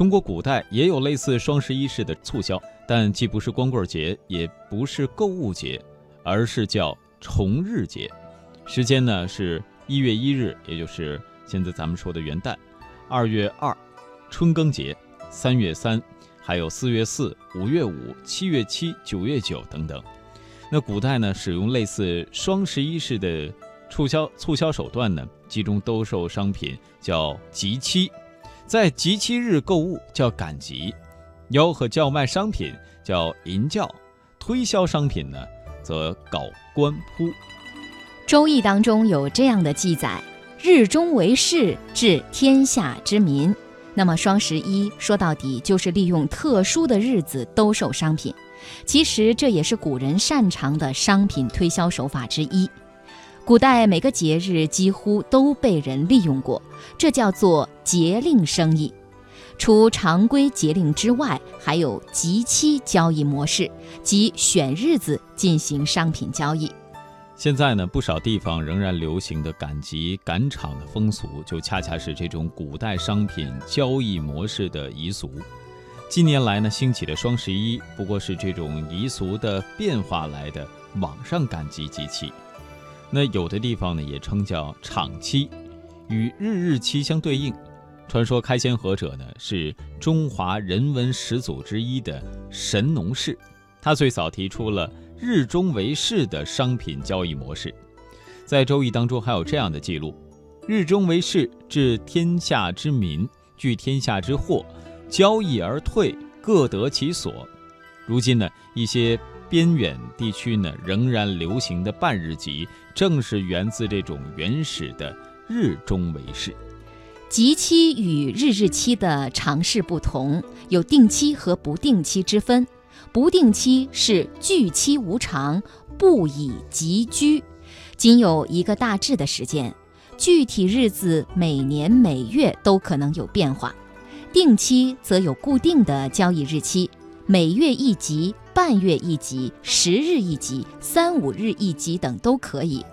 中国古代也有类似双十一式的促销，但既不是光棍节，也不是购物节，而是叫重日节。时间呢是一月一日，也就是现在咱们说的元旦；二月二，春耕节；三月三，还有四月四、五月五、七月七、九月九等等。那古代呢，使用类似双十一式的促销促销手段呢，集中兜售商品叫集期，在集期日购物叫赶集，吆喝叫卖商品叫银叫，推销商品呢则搞官铺。《周易》当中有这样的记载：“日中为市，治天下之民。”那么双十一说到底就是利用特殊的日子兜售商品。其实这也是古人擅长的商品推销手法之一。古代每个节日几乎都被人利用过，这叫做节令生意。除常规节令之外，还有集期交易模式，即选日子进行商品交易。现在呢，不少地方仍然流行的赶集赶场的风俗，就恰恰是这种古代商品交易模式的遗俗。近年来呢，兴起的双十一不过是这种遗俗的变化来的网上赶集机器。那有的地方呢，也称叫场期，与日日期相对应。传说开先河者呢，是中华人文始祖之一的神农氏，他最早提出了日中为市的商品交易模式。在《周易》当中还有这样的记录：日中为市，治天下之民，聚天下之货。交易而退，各得其所。如今呢，一些边远地区呢仍然流行的半日集，正是源自这种原始的日中为市。集期与日日期的尝试不同，有定期和不定期之分。不定期是聚期无常，不以集居，仅有一个大致的时间，具体日子每年每月都可能有变化。定期则有固定的交易日期，每月一集、半月一集、十日一集、三五日一集等都可以。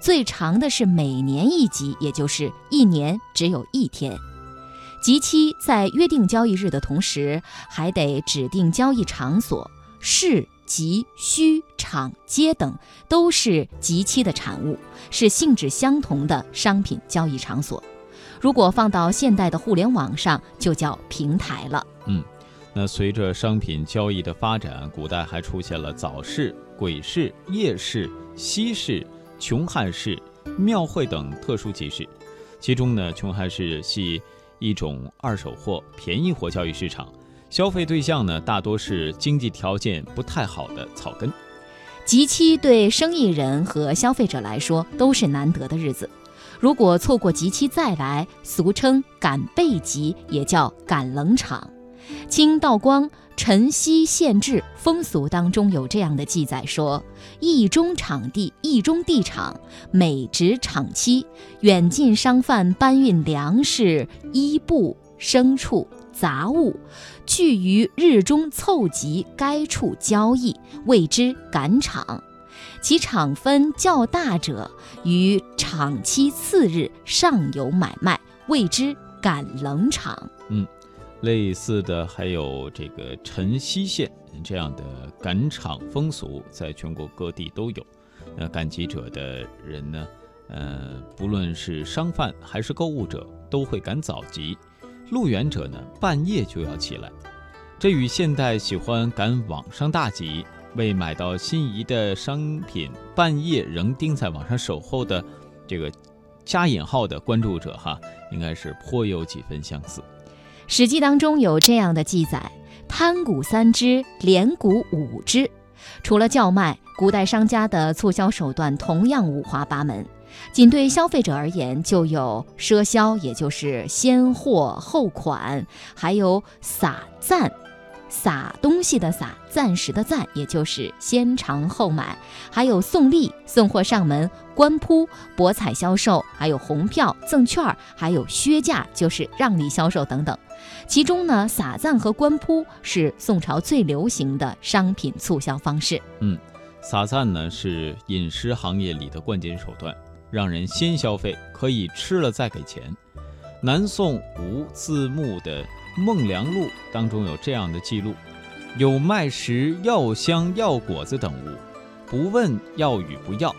最长的是每年一集，也就是一年只有一天。集期在约定交易日的同时，还得指定交易场所，市、集、墟、场、街等都是集期的产物，是性质相同的商品交易场所。如果放到现代的互联网上，就叫平台了。嗯，那随着商品交易的发展，古代还出现了早市、鬼市、夜市、西市、穷汉市、庙会等特殊集市。其中呢，穷汉市系一种二手货、便宜货交易市场，消费对象呢大多是经济条件不太好的草根。集期对生意人和消费者来说都是难得的日子。如果错过集期再来，俗称赶背集，也叫赶冷场。清道光《辰溪县志》风俗当中有这样的记载说：一中场地，一中地场，每值场期，远近商贩搬运粮食、衣布、牲畜、杂物，聚于日中凑集该处交易，谓之赶场。其场分较大者，于场期次日上有买卖，谓之赶冷场。嗯，类似的还有这个晨曦县这样的赶场风俗，在全国各地都有。那赶集者的人呢，呃，不论是商贩还是购物者，都会赶早集。路远者呢，半夜就要起来。这与现代喜欢赶网上大集。为买到心仪的商品，半夜仍盯在网上守候的这个加引号的关注者哈，应该是颇有几分相似。《史记》当中有这样的记载：摊鼓三支，连鼓五支。除了叫卖，古代商家的促销手段同样五花八门。仅对消费者而言，就有赊销，也就是先货后款，还有撒赞。撒东西的撒，暂时的暂，也就是先尝后买；还有送利、送货上门、官铺、博彩销售，还有红票、赠券，还有削价，就是让利销售等等。其中呢，撒赞和官铺是宋朝最流行的商品促销方式。嗯，撒赞呢是饮食行业里的关键手段，让人先消费，可以吃了再给钱。南宋吴自牧的《《孟良录》当中有这样的记录：有卖食药香药果子等物，不问要与不要，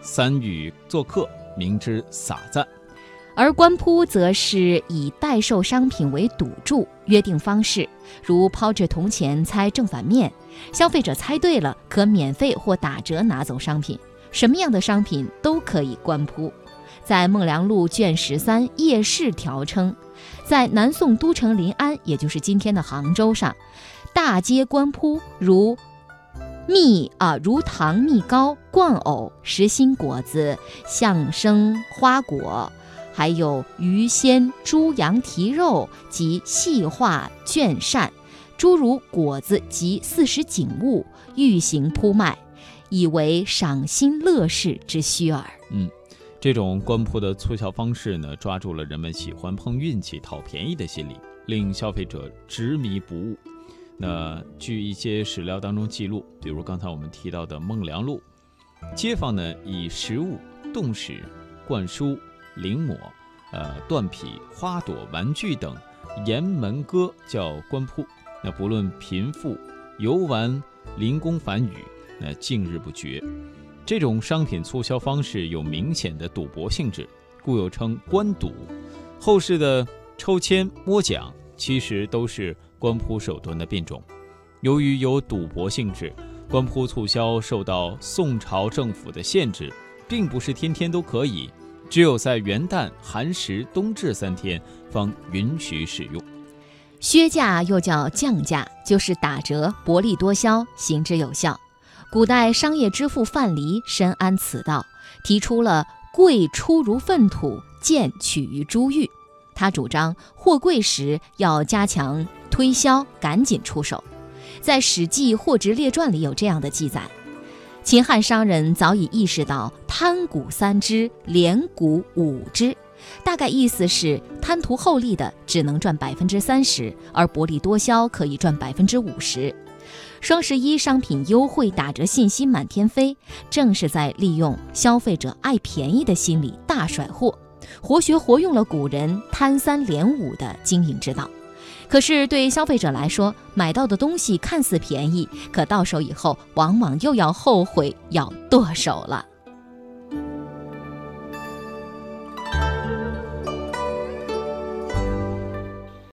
三与做客，名之撒赞。而官铺则是以代售商品为赌注，约定方式，如抛掷铜钱猜正反面，消费者猜对了可免费或打折拿走商品，什么样的商品都可以官铺。在《孟良录》卷十三《夜市条》称，在南宋都城临安，也就是今天的杭州上，大街官铺如蜜啊，如糖蜜糕、灌藕、实心果子、象生花果。还有鱼鲜、猪羊蹄肉及细化卷扇，诸如果子及四时景物，欲行铺卖，以为赏心乐事之需耳。嗯，这种官铺的促销方式呢，抓住了人们喜欢碰运气、讨便宜的心理，令消费者执迷不悟。那据一些史料当中记录，比如刚才我们提到的《孟良路》，街坊呢以食物、动史、灌输。临摹、呃断匹、花朵、玩具等沿门歌叫官铺。那不论贫富，游玩、临工繁语，那近日不绝。这种商品促销方式有明显的赌博性质，故又称官赌。后世的抽签摸奖，其实都是官铺手段的变种。由于有赌博性质，官铺促销受到宋朝政府的限制，并不是天天都可以。只有在元旦、寒食、冬至三天方允许使用。削价又叫降价，就是打折、薄利多销，行之有效。古代商业之父范蠡深谙此道，提出了“贵出如粪土，贱取于珠玉”。他主张货贵时要加强推销，赶紧出手。在《史记·货殖列传》里有这样的记载。秦汉商人早已意识到贪股三支，连股五支，大概意思是贪图厚利的只能赚百分之三十，而薄利多销可以赚百分之五十。双十一商品优惠打折信息满天飞，正是在利用消费者爱便宜的心理大甩货，活学活用了古人贪三连五的经营之道。可是对消费者来说，买到的东西看似便宜，可到手以后，往往又要后悔，要剁手了。